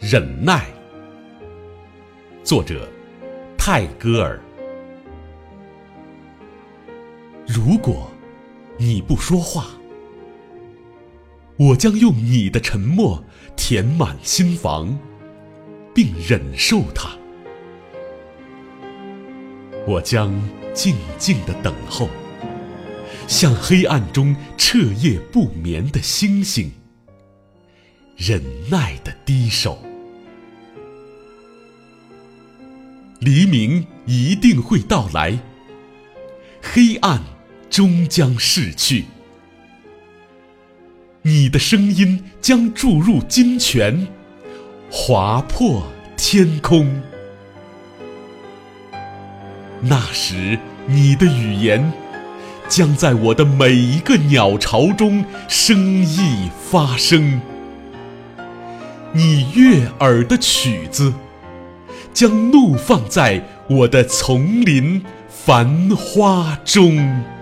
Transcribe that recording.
忍耐，作者泰戈尔。如果你不说话，我将用你的沉默填满心房，并忍受它。我将静静的等候，像黑暗中彻夜不眠的星星，忍耐的低首。黎明一定会到来，黑暗终将逝去。你的声音将注入金泉，划破天空。那时，你的语言将在我的每一个鸟巢中生意发生。你悦耳的曲子。将怒放在我的丛林繁花中。